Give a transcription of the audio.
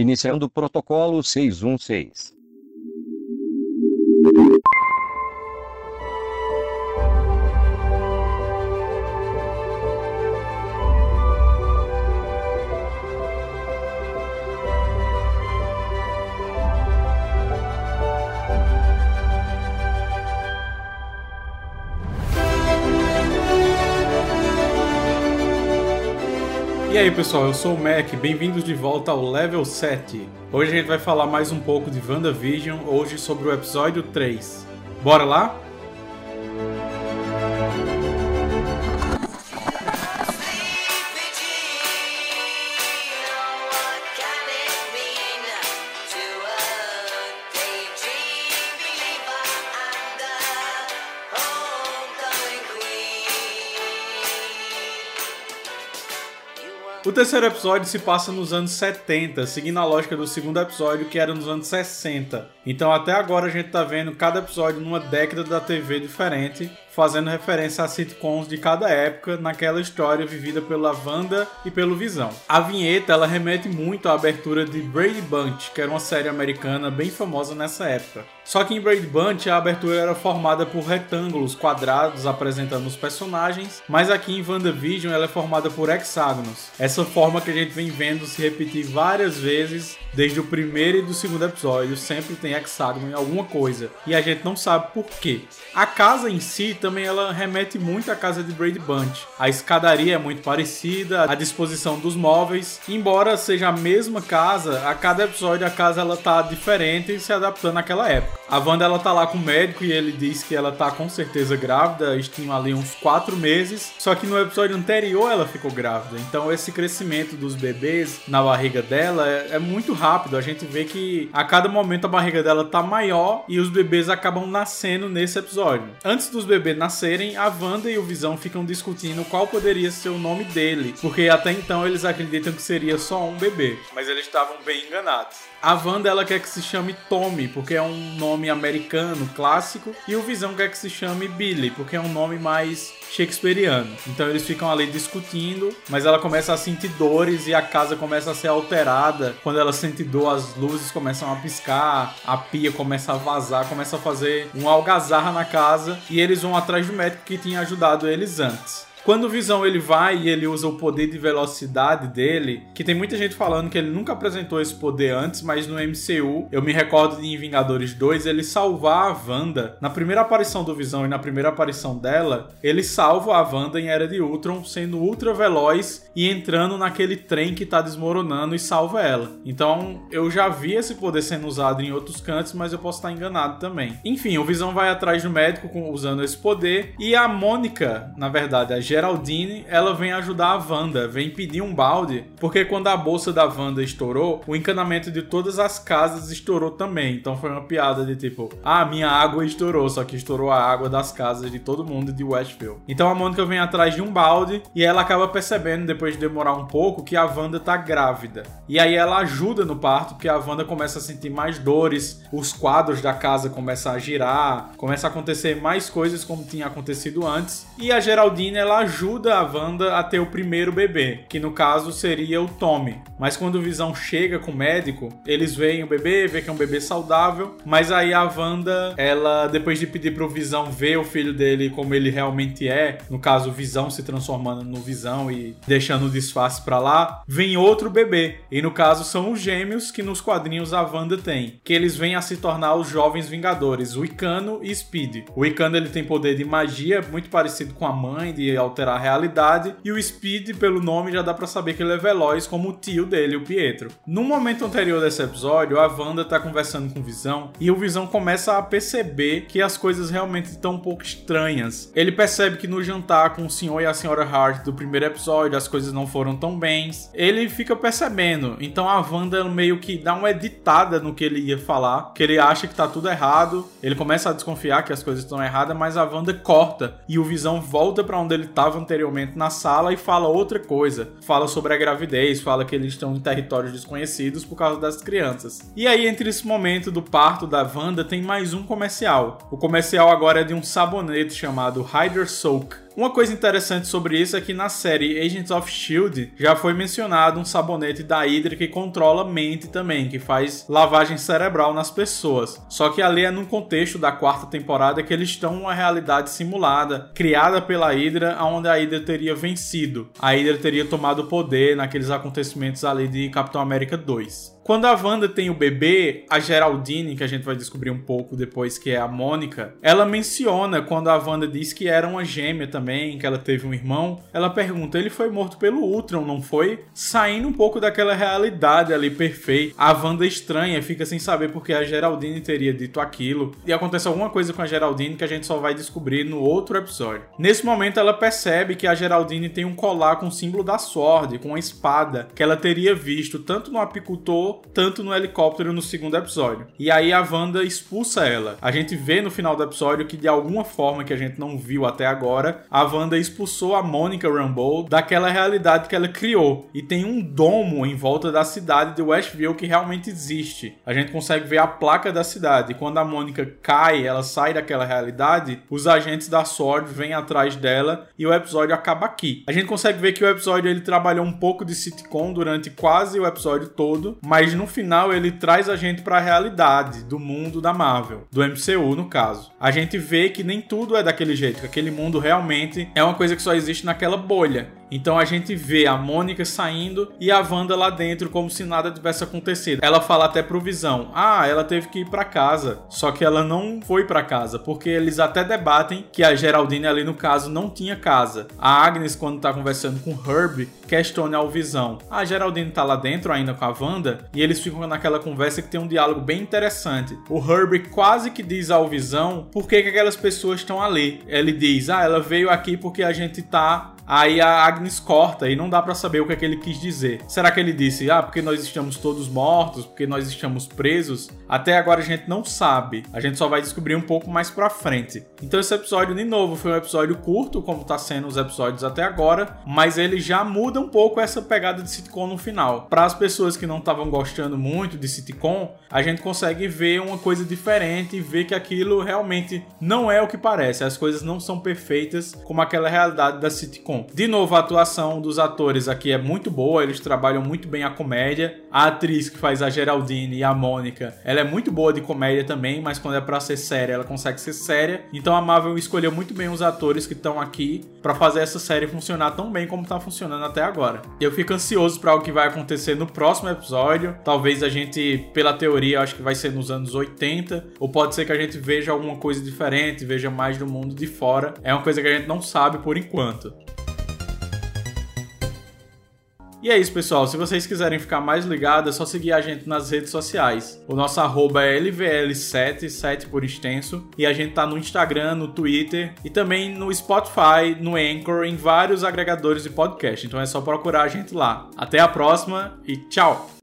Iniciando o protocolo 616. Aí pessoal, eu sou o Mac, bem-vindos de volta ao Level 7. Hoje a gente vai falar mais um pouco de WandaVision, hoje sobre o episódio 3. Bora lá? O terceiro episódio se passa nos anos 70, seguindo a lógica do segundo episódio, que era nos anos 60. Então até agora a gente tá vendo cada episódio numa década da TV diferente, fazendo referência a sitcoms de cada época naquela história vivida pela Wanda e pelo Visão. A vinheta ela remete muito à abertura de Brady Bunch, que era uma série americana bem famosa nessa época. Só que em Brady Bunch a abertura era formada por retângulos quadrados apresentando os personagens, mas aqui em WandaVision ela é formada por hexágonos. Essa forma que a gente vem vendo se repetir várias vezes desde o primeiro e do segundo episódio, sempre tem hexágono em alguma coisa, e a gente não sabe por quê. A casa em si também ela remete muito à casa de Brady Bunch. A escadaria é muito parecida, a disposição dos móveis, embora seja a mesma casa, a cada episódio a casa ela tá diferente e se adaptando àquela época. A Wanda ela tá lá com o médico e ele diz que ela tá com certeza grávida, estima ali uns 4 meses, só que no episódio anterior ela ficou grávida. Então esse crescimento dos bebês na barriga dela é, é muito rápido. A gente vê que a cada momento a barriga dela tá maior e os bebês acabam nascendo nesse episódio. Antes dos bebês nascerem, a Wanda e o Visão ficam discutindo qual poderia ser o nome dele, porque até então eles acreditam que seria só um bebê. Mas eles estavam bem enganados. A Wanda ela quer que se chame Tommy, porque é um nome americano clássico, e o Visão quer que se chame Billy, porque é um nome mais shakespeariano. Então eles ficam ali discutindo, mas ela começa a sentir dores e a casa começa a ser alterada. Quando ela sente dor, as luzes começam a piscar, a pia começa a vazar, começa a fazer um algazarra na casa e eles vão atrás do médico que tinha ajudado eles antes. Quando o Visão ele vai e ele usa o poder de velocidade dele, que tem muita gente falando que ele nunca apresentou esse poder antes, mas no MCU, eu me recordo de em Vingadores 2, ele salvar a Wanda. Na primeira aparição do Visão e na primeira aparição dela, ele salva a Wanda em Era de Ultron, sendo ultra veloz e entrando naquele trem que tá desmoronando e salva ela. Então, eu já vi esse poder sendo usado em outros cantos, mas eu posso estar enganado também. Enfim, o Visão vai atrás do médico usando esse poder e a Mônica, na verdade, a Geraldine, ela vem ajudar a Wanda, vem pedir um balde, porque quando a bolsa da Wanda estourou, o encanamento de todas as casas estourou também. Então foi uma piada de tipo, ah, minha água estourou, só que estourou a água das casas de todo mundo de Westfield. Então a Mônica vem atrás de um balde e ela acaba percebendo, depois de demorar um pouco, que a Wanda tá grávida. E aí ela ajuda no parto, porque a Wanda começa a sentir mais dores, os quadros da casa começam a girar, começa a acontecer mais coisas como tinha acontecido antes. E a Geraldine, ela ajuda a Wanda a ter o primeiro bebê, que no caso seria o Tommy. Mas quando o Visão chega com o médico, eles veem o bebê, vê que é um bebê saudável, mas aí a Wanda, ela depois de pedir pro Visão ver o filho dele como ele realmente é, no caso o Visão se transformando no Visão e deixando o disfarce para lá, vem outro bebê. E no caso são os gêmeos que nos quadrinhos a Wanda tem, que eles vêm a se tornar os jovens Vingadores, o Icano e Speed. O Icano ele tem poder de magia muito parecido com a mãe de alterar a realidade, e o Speed, pelo nome, já dá para saber que ele é veloz como o tio dele, o Pietro. No momento anterior desse episódio, a Wanda tá conversando com o Visão, e o Visão começa a perceber que as coisas realmente estão um pouco estranhas. Ele percebe que no jantar com o senhor e a senhora Hart do primeiro episódio, as coisas não foram tão bens. Ele fica percebendo, então a Wanda meio que dá uma editada no que ele ia falar, que ele acha que tá tudo errado, ele começa a desconfiar que as coisas estão erradas, mas a Wanda corta e o Visão volta para onde ele estava anteriormente na sala e fala outra coisa. Fala sobre a gravidez, fala que eles estão em territórios desconhecidos por causa das crianças. E aí, entre esse momento do parto da Wanda, tem mais um comercial. O comercial agora é de um sabonete chamado Hyder Soak Uma coisa interessante sobre isso é que na série Agents of Shield já foi mencionado um sabonete da Hydra que controla mente também, que faz lavagem cerebral nas pessoas. Só que ali é num contexto da quarta temporada que eles estão numa realidade simulada, criada pela Hydra, onde a Hydra teria vencido. A Hydra teria tomado poder naqueles acontecimentos ali de Capitão América 2. Quando a Wanda tem o bebê, a Geraldine, que a gente vai descobrir um pouco depois que é a Mônica, ela menciona quando a Wanda diz que era uma gêmea também, que ela teve um irmão, ela pergunta: ele foi morto pelo Ultron, não foi? Saindo um pouco daquela realidade ali perfeita. A Wanda estranha, fica sem saber porque a Geraldine teria dito aquilo. E acontece alguma coisa com a Geraldine que a gente só vai descobrir no outro episódio. Nesse momento, ela percebe que a Geraldine tem um colar com o símbolo da Sword, com uma espada, que ela teria visto tanto no apicultor tanto no helicóptero no segundo episódio. E aí a Wanda expulsa ela. A gente vê no final do episódio que de alguma forma que a gente não viu até agora, a Wanda expulsou a Monica Rambeau daquela realidade que ela criou. E tem um domo em volta da cidade de Westview que realmente existe. A gente consegue ver a placa da cidade. Quando a Mônica cai, ela sai daquela realidade, os agentes da SWORD vêm atrás dela e o episódio acaba aqui. A gente consegue ver que o episódio ele trabalhou um pouco de sitcom durante quase o episódio todo, mas mas no final ele traz a gente para a realidade do mundo da Marvel, do MCU no caso. A gente vê que nem tudo é daquele jeito, que aquele mundo realmente é uma coisa que só existe naquela bolha. Então a gente vê a Mônica saindo e a Wanda lá dentro como se nada tivesse acontecido. Ela fala até pro Visão: "Ah, ela teve que ir para casa". Só que ela não foi para casa, porque eles até debatem que a Geraldine ali no caso não tinha casa. A Agnes quando tá conversando com Herb, questiona ao Visão: "A Geraldine tá lá dentro ainda com a Wanda?" E eles ficam naquela conversa que tem um diálogo bem interessante. O Herb quase que diz ao Visão por que, que aquelas pessoas estão ali. Ele diz: "Ah, ela veio aqui porque a gente tá Aí a Agnes corta e não dá para saber o que é que ele quis dizer. Será que ele disse, ah, porque nós estamos todos mortos, porque nós estamos presos? Até agora a gente não sabe. A gente só vai descobrir um pouco mais pra frente. Então esse episódio, de novo, foi um episódio curto, como tá sendo os episódios até agora, mas ele já muda um pouco essa pegada de sitcom no final. Para as pessoas que não estavam gostando muito de sitcom, a gente consegue ver uma coisa diferente e ver que aquilo realmente não é o que parece. As coisas não são perfeitas como aquela realidade da sitcom. De novo, a atuação dos atores aqui é muito boa, eles trabalham muito bem a comédia. A atriz que faz a Geraldine e a Mônica, ela é muito boa de comédia também, mas quando é para ser séria, ela consegue ser séria. Então a Marvel escolheu muito bem os atores que estão aqui para fazer essa série funcionar tão bem como tá funcionando até agora. Eu fico ansioso para o que vai acontecer no próximo episódio. Talvez a gente, pela teoria, acho que vai ser nos anos 80, ou pode ser que a gente veja alguma coisa diferente, veja mais do mundo de fora. É uma coisa que a gente não sabe por enquanto. E é isso, pessoal. Se vocês quiserem ficar mais ligados, é só seguir a gente nas redes sociais. O nosso arroba é LVL7, 7 por extenso. E a gente tá no Instagram, no Twitter e também no Spotify, no Anchor, em vários agregadores de podcast. Então é só procurar a gente lá. Até a próxima e tchau!